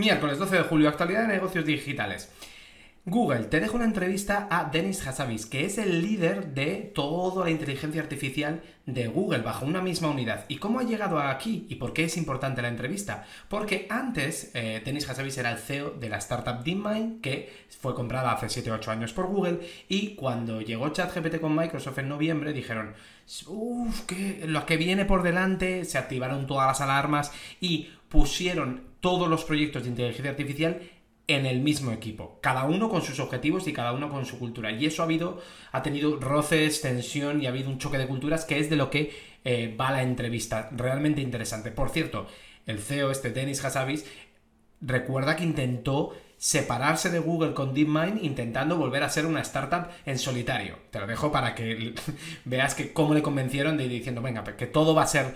Miércoles 12 de julio, actualidad de negocios digitales. Google, te dejo una entrevista a Denis Hassabis, que es el líder de toda la inteligencia artificial de Google bajo una misma unidad. ¿Y cómo ha llegado aquí y por qué es importante la entrevista? Porque antes eh, Denis Hassabis era el CEO de la startup DeepMind, que fue comprada hace 7 o 8 años por Google, y cuando llegó ChatGPT con Microsoft en noviembre dijeron, uff, lo que viene por delante, se activaron todas las alarmas y pusieron todos los proyectos de inteligencia artificial en el mismo equipo, cada uno con sus objetivos y cada uno con su cultura. Y eso ha habido, ha tenido roces, tensión y ha habido un choque de culturas que es de lo que eh, va la entrevista. Realmente interesante. Por cierto, el CEO, este Dennis Hassabis, recuerda que intentó separarse de Google con DeepMind intentando volver a ser una startup en solitario. Te lo dejo para que veas que cómo le convencieron de diciendo, venga, que todo va a ser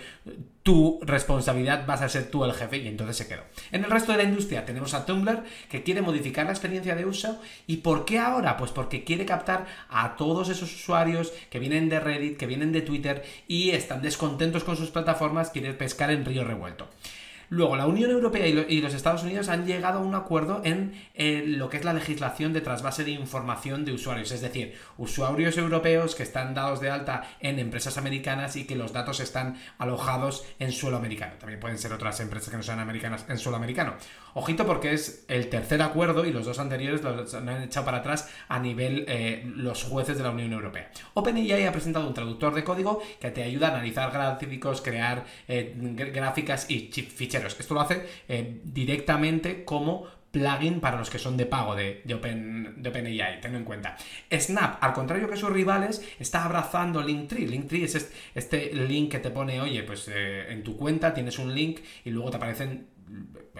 tu responsabilidad, vas a ser tú el jefe y entonces se quedó. En el resto de la industria tenemos a Tumblr que quiere modificar la experiencia de uso y ¿por qué ahora? Pues porque quiere captar a todos esos usuarios que vienen de Reddit, que vienen de Twitter y están descontentos con sus plataformas, quieren pescar en río revuelto. Luego, la Unión Europea y los Estados Unidos han llegado a un acuerdo en eh, lo que es la legislación de trasvase de información de usuarios, es decir, usuarios europeos que están dados de alta en empresas americanas y que los datos están alojados en suelo americano. También pueden ser otras empresas que no sean americanas en suelo americano. Ojito porque es el tercer acuerdo y los dos anteriores los han echado para atrás a nivel eh, los jueces de la Unión Europea. OpenAI ha presentado un traductor de código que te ayuda a analizar gráficos, crear eh, gráficas y ficheros. Esto lo hace eh, directamente como plugin para los que son de pago de, de, Open, de OpenAI, tenlo en cuenta. Snap, al contrario que sus rivales, está abrazando Linktree. Linktree es este, link que te pone, oye, pues en tu cuenta tienes un link y luego te aparecen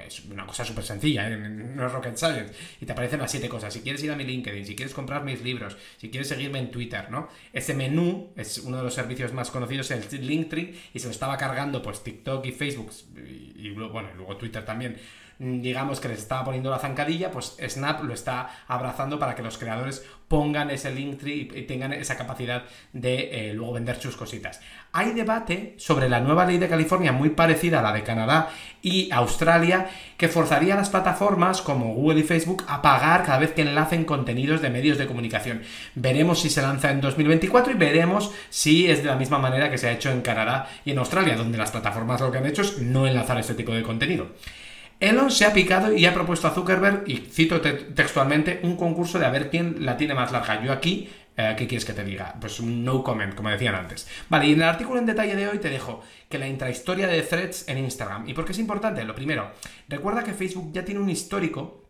es una cosa súper sencilla, ¿eh? no es rocket science, y te aparecen las siete cosas. Si quieres ir a mi LinkedIn, si quieres comprar mis libros, si quieres seguirme en Twitter, ¿no? Ese menú es uno de los servicios más conocidos, el Linktree, y se lo estaba cargando pues TikTok y Facebook, y, bueno, luego Twitter también Mm, digamos que les estaba poniendo la zancadilla, pues Snap lo está abrazando para que los creadores pongan ese Linktree y tengan esa capacidad de eh, luego vender sus cositas. Hay debate sobre la nueva ley de California muy parecida a la de Canadá y Australia que forzaría a las plataformas como Google y Facebook a pagar cada vez que enlacen contenidos de medios de comunicación. Veremos si se lanza en 2024 y veremos si es de la misma manera que se ha hecho en Canadá y en Australia, donde las plataformas lo que han hecho es no enlazar este tipo de contenido. Elon se ha picado y ha propuesto a Zuckerberg, y cito textualmente, un concurso de a ver quién la tiene más larga. Yo aquí, eh, ¿qué quieres que te diga? Pues un no comment, como decían antes. Vale, y en el artículo en detalle de hoy te dejo que la intrahistoria de threads en Instagram. ¿Y por qué es importante? Lo primero, recuerda que Facebook ya tiene un histórico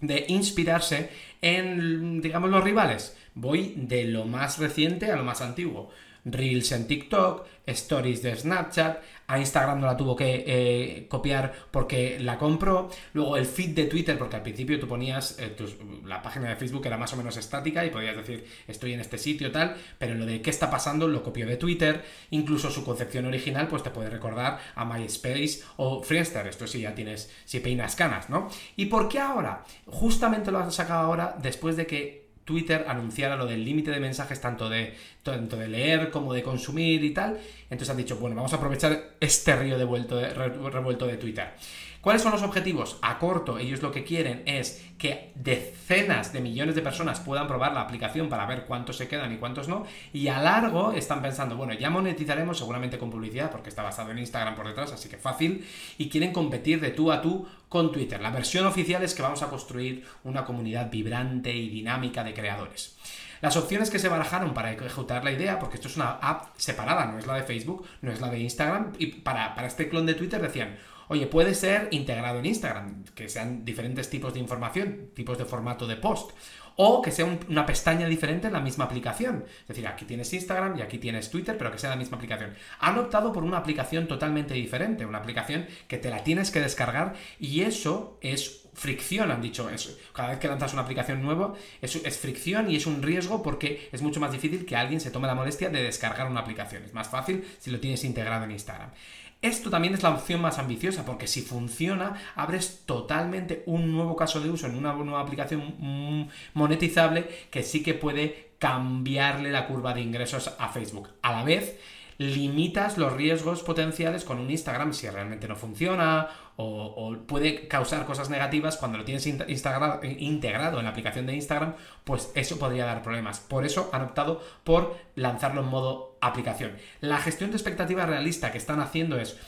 de inspirarse en, digamos, los rivales. Voy de lo más reciente a lo más antiguo. Reels en TikTok, Stories de Snapchat, a Instagram no la tuvo que eh, copiar porque la compró, luego el feed de Twitter, porque al principio tú ponías, eh, la página de Facebook era más o menos estática y podías decir estoy en este sitio tal, pero lo de qué está pasando lo copió de Twitter, incluso su concepción original pues te puede recordar a MySpace o Friendster, esto sí ya tienes, si peinas canas, ¿no? ¿Y por qué ahora? Justamente lo has sacado ahora después de que Twitter anunciara lo del límite de mensajes tanto de, tanto de leer como de consumir y tal. Entonces han dicho, bueno, vamos a aprovechar este río de revuelto de Twitter. ¿Cuáles son los objetivos? A corto, ellos lo que quieren es que decenas de millones de personas puedan probar la aplicación para ver cuántos se quedan y cuántos no. Y a largo están pensando, bueno, ya monetizaremos seguramente con publicidad porque está basado en Instagram por detrás, así que fácil. Y quieren competir de tú a tú con Twitter. La versión oficial es que vamos a construir una comunidad vibrante y dinámica de creadores. Las opciones que se barajaron para ejecutar la idea, porque esto es una app separada, no es la de Facebook, no es la de Instagram, y para, para este clon de Twitter decían, Oye, puede ser integrado en Instagram, que sean diferentes tipos de información, tipos de formato de post. O que sea una pestaña diferente en la misma aplicación. Es decir, aquí tienes Instagram y aquí tienes Twitter, pero que sea la misma aplicación. Han optado por una aplicación totalmente diferente, una aplicación que te la tienes que descargar y eso es fricción, han dicho. eso. cada vez que lanzas una aplicación nueva es, es, fricción y es un riesgo porque es mucho más difícil que alguien se tome la molestia de descargar una aplicación. Es más fácil si lo tienes integrado en Instagram. Esto también es la opción más ambiciosa, porque si funciona, abres totalmente un nuevo caso de uso en una nueva aplicación monetizable que sí que puede cambiarle la curva de ingresos a Facebook. A la vez, limitas los riesgos potenciales con un Instagram si realmente no funciona o, puede causar cosas negativas cuando lo tienes integrado en la aplicación de Instagram, pues eso podría dar problemas. Por eso han optado por lanzarlo en modo aplicación. La gestión de expectativas realista que están haciendo es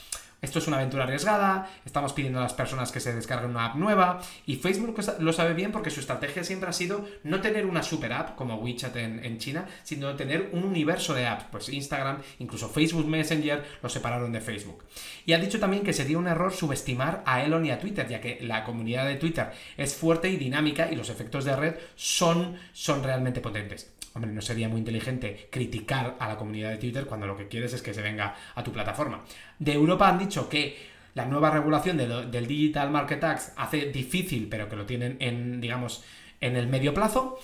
esto es una aventura arriesgada, estamos pidiendo a las personas que se descarguen una app nueva y Facebook lo sabe bien porque su estrategia siempre ha sido no tener una super app como WeChat en, China, sino tener un universo de apps, pues Instagram, incluso Facebook Messenger lo separaron de Facebook. Y ha dicho también que sería un error subestimar a Elon y a Twitter, ya que la comunidad de Twitter es fuerte y dinámica y los efectos de red son, son realmente potentes. Hombre, no sería muy inteligente criticar a la comunidad de Twitter cuando lo que quieres es que se venga a tu plataforma. De Europa han dicho que la nueva regulación del Digital Market Act hace difícil, pero que lo tienen en, digamos, en el medio plazo.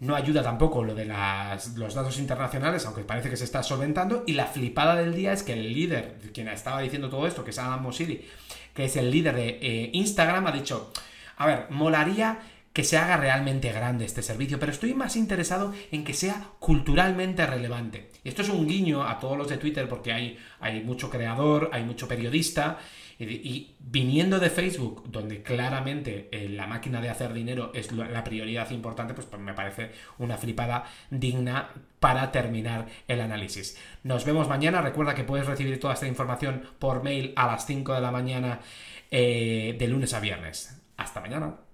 No ayuda tampoco lo de los datos internacionales, aunque parece que se está solventando. Y la flipada del día es que el líder, quien estaba diciendo todo esto, que es Adam Mosseri, que es el líder de eh, Instagram, ha dicho, a ver, molaría que se haga realmente grande este servicio, pero estoy más interesado en que sea culturalmente relevante. Esto es un guiño a todos los de Twitter porque hay, hay mucho creador, hay mucho periodista, y, viniendo de Facebook, donde claramente eh, la máquina de hacer dinero es la prioridad importante, pues, pues me parece una flipada digna para terminar el análisis. Nos vemos mañana. Recuerda que puedes recibir toda esta información por mail a las 5 de la mañana eh, de lunes a viernes. Hasta mañana.